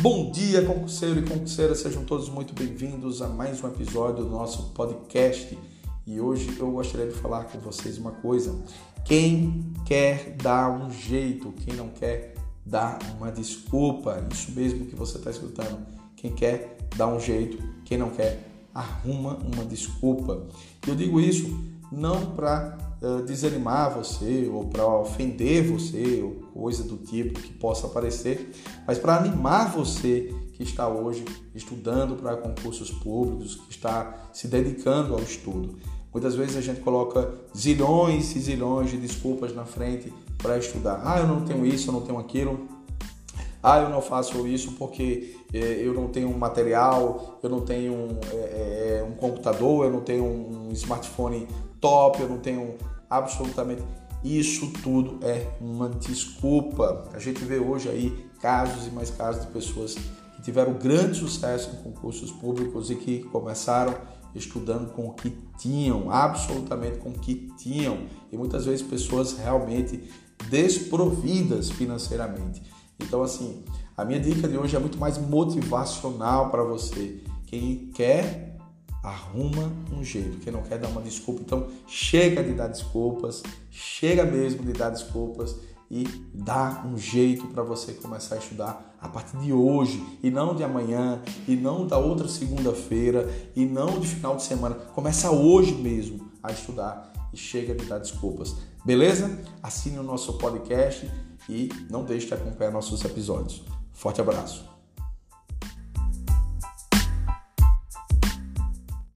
Bom dia, concurseiro e concurseira, sejam todos muito bem-vindos a mais um episódio do nosso podcast. E hoje eu gostaria de falar com vocês uma coisa. Quem quer dar um jeito, quem não quer dar uma desculpa, isso mesmo que você está escutando. Quem quer dar um jeito, quem não quer, arruma uma desculpa. Eu digo isso não para uh, desanimar você ou para ofender você ou coisa do tipo que possa aparecer, mas para animar você que está hoje estudando para concursos públicos, que está se dedicando ao estudo. Muitas vezes a gente coloca zilhões e zilhões de desculpas na frente para estudar. Ah, eu não tenho isso, eu não tenho aquilo. Ah, eu não faço isso porque eh, eu não tenho um material, eu não tenho é, um computador, eu não tenho um smartphone top, eu não tenho absolutamente. Isso tudo é uma desculpa. A gente vê hoje aí casos e mais casos de pessoas que tiveram grande sucesso em concursos públicos e que começaram estudando com o que tinham, absolutamente com o que tinham, e muitas vezes pessoas realmente desprovidas financeiramente. Então, assim, a minha dica de hoje é muito mais motivacional para você. Quem quer arruma um jeito. Quem não quer dar uma desculpa, então chega de dar desculpas, chega mesmo de dar desculpas e dá um jeito para você começar a estudar a partir de hoje e não de amanhã e não da outra segunda-feira e não de final de semana. Começa hoje mesmo a estudar e chega de dar desculpas. Beleza? Assine o nosso podcast e não deixe de acompanhar nossos episódios. Forte abraço.